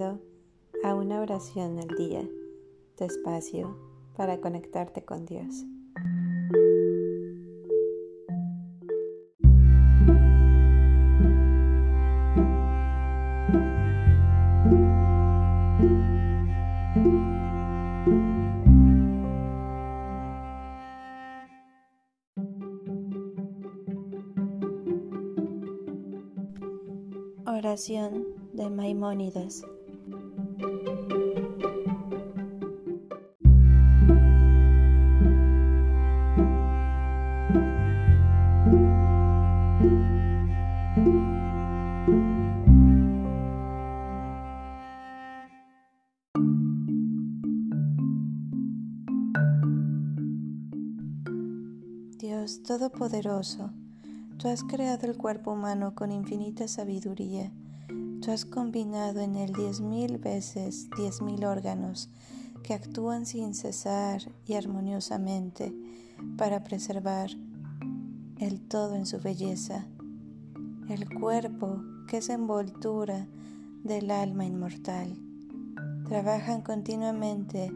A una oración al día, despacio para conectarte con Dios. Oración de Maimónides. Todopoderoso, Tú has creado el cuerpo humano con infinita sabiduría. Tú has combinado en él diez mil veces diez mil órganos que actúan sin cesar y armoniosamente para preservar el todo en su belleza. El cuerpo, que es envoltura del alma inmortal, trabajan continuamente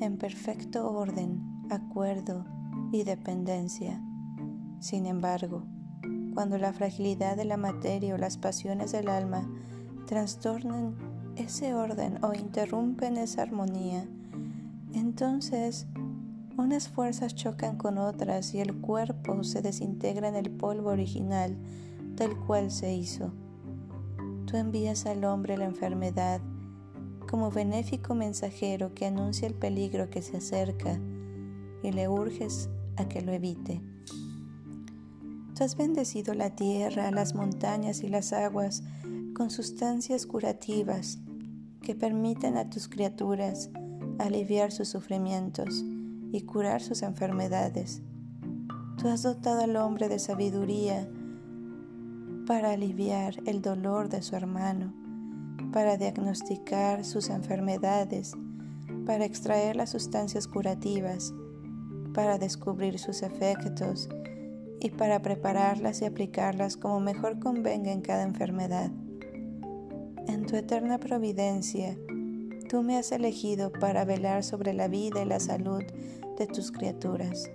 en perfecto orden, acuerdo y dependencia. Sin embargo, cuando la fragilidad de la materia o las pasiones del alma trastornan ese orden o interrumpen esa armonía, entonces unas fuerzas chocan con otras y el cuerpo se desintegra en el polvo original del cual se hizo. Tú envías al hombre la enfermedad como benéfico mensajero que anuncia el peligro que se acerca y le urges a que lo evite has bendecido la tierra, las montañas y las aguas con sustancias curativas que permiten a tus criaturas aliviar sus sufrimientos y curar sus enfermedades. Tú has dotado al hombre de sabiduría para aliviar el dolor de su hermano, para diagnosticar sus enfermedades, para extraer las sustancias curativas, para descubrir sus efectos y para prepararlas y aplicarlas como mejor convenga en cada enfermedad. En tu eterna providencia, tú me has elegido para velar sobre la vida y la salud de tus criaturas.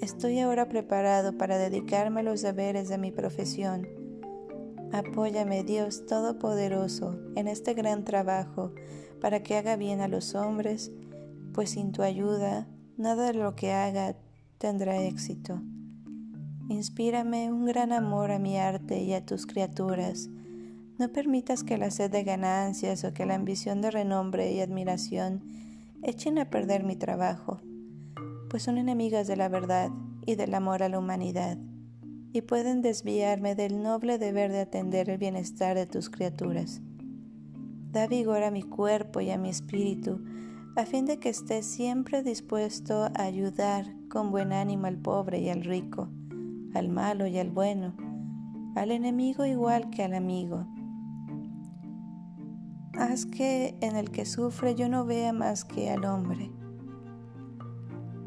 Estoy ahora preparado para dedicarme a los deberes de mi profesión. Apóyame, Dios Todopoderoso, en este gran trabajo para que haga bien a los hombres, pues sin tu ayuda nada de lo que haga tendrá éxito. Inspírame un gran amor a mi arte y a tus criaturas. No permitas que la sed de ganancias o que la ambición de renombre y admiración echen a perder mi trabajo, pues son enemigas de la verdad y del amor a la humanidad, y pueden desviarme del noble deber de atender el bienestar de tus criaturas. Da vigor a mi cuerpo y a mi espíritu, a fin de que esté siempre dispuesto a ayudar con buen ánimo al pobre y al rico al malo y al bueno, al enemigo igual que al amigo. Haz que en el que sufre yo no vea más que al hombre.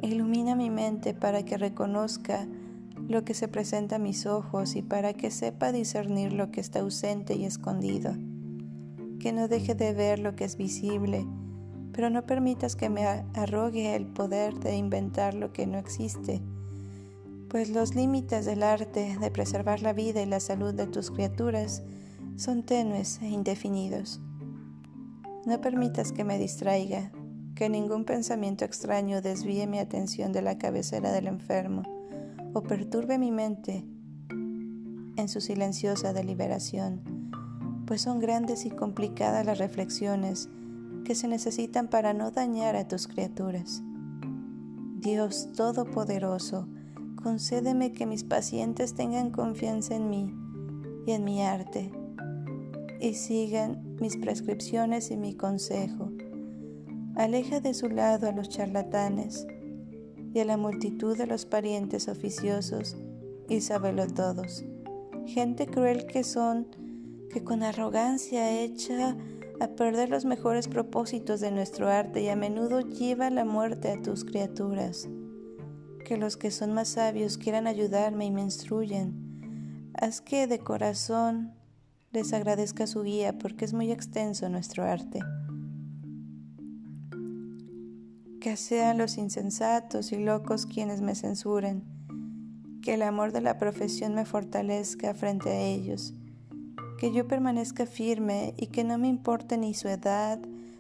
Ilumina mi mente para que reconozca lo que se presenta a mis ojos y para que sepa discernir lo que está ausente y escondido. Que no deje de ver lo que es visible, pero no permitas que me arrogue el poder de inventar lo que no existe pues los límites del arte de preservar la vida y la salud de tus criaturas son tenues e indefinidos. No permitas que me distraiga, que ningún pensamiento extraño desvíe mi atención de la cabecera del enfermo o perturbe mi mente en su silenciosa deliberación, pues son grandes y complicadas las reflexiones que se necesitan para no dañar a tus criaturas. Dios Todopoderoso, concédeme que mis pacientes tengan confianza en mí y en mi arte y sigan mis prescripciones y mi consejo. Aleja de su lado a los charlatanes y a la multitud de los parientes oficiosos y sábelo todos. Gente cruel que son, que con arrogancia echa a perder los mejores propósitos de nuestro arte y a menudo lleva la muerte a tus criaturas que los que son más sabios quieran ayudarme y me instruyan. Haz que de corazón les agradezca su guía porque es muy extenso nuestro arte. Que sean los insensatos y locos quienes me censuren, que el amor de la profesión me fortalezca frente a ellos, que yo permanezca firme y que no me importe ni su edad,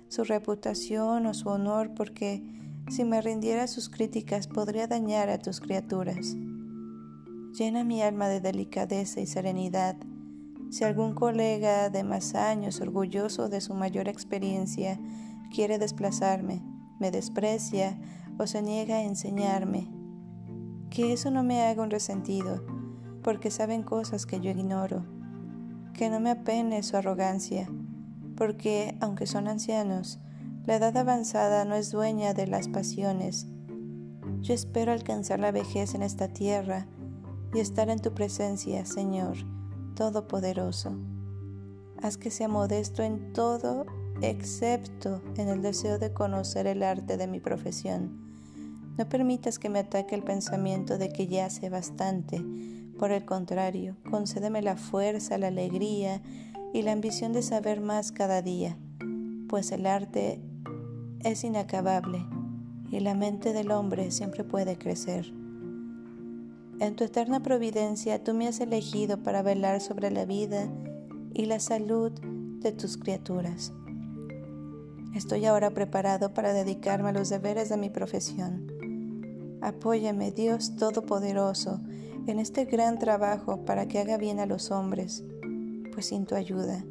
su reputación o su honor, porque si me rindiera sus críticas podría dañar a tus criaturas. Llena mi alma de delicadeza y serenidad si algún colega de más años, orgulloso de su mayor experiencia, quiere desplazarme, me desprecia o se niega a enseñarme, que eso no me haga un resentido, porque saben cosas que yo ignoro, que no me apene su arrogancia, porque, aunque son ancianos, la edad avanzada no es dueña de las pasiones. Yo espero alcanzar la vejez en esta tierra y estar en tu presencia, Señor Todopoderoso. Haz que sea modesto en todo excepto en el deseo de conocer el arte de mi profesión. No permitas que me ataque el pensamiento de que ya sé bastante. Por el contrario, concédeme la fuerza, la alegría y la ambición de saber más cada día, pues el arte es inacabable y la mente del hombre siempre puede crecer. En tu eterna providencia tú me has elegido para velar sobre la vida y la salud de tus criaturas. Estoy ahora preparado para dedicarme a los deberes de mi profesión. Apóyame, Dios Todopoderoso, en este gran trabajo para que haga bien a los hombres, pues sin tu ayuda,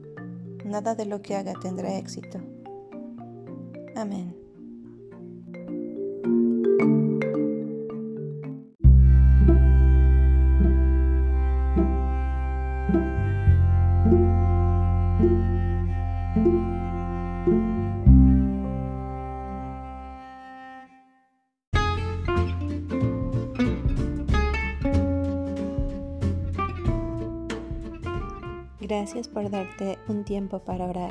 nada de lo que haga tendrá éxito. Amén. Gracias por darte un tiempo para orar.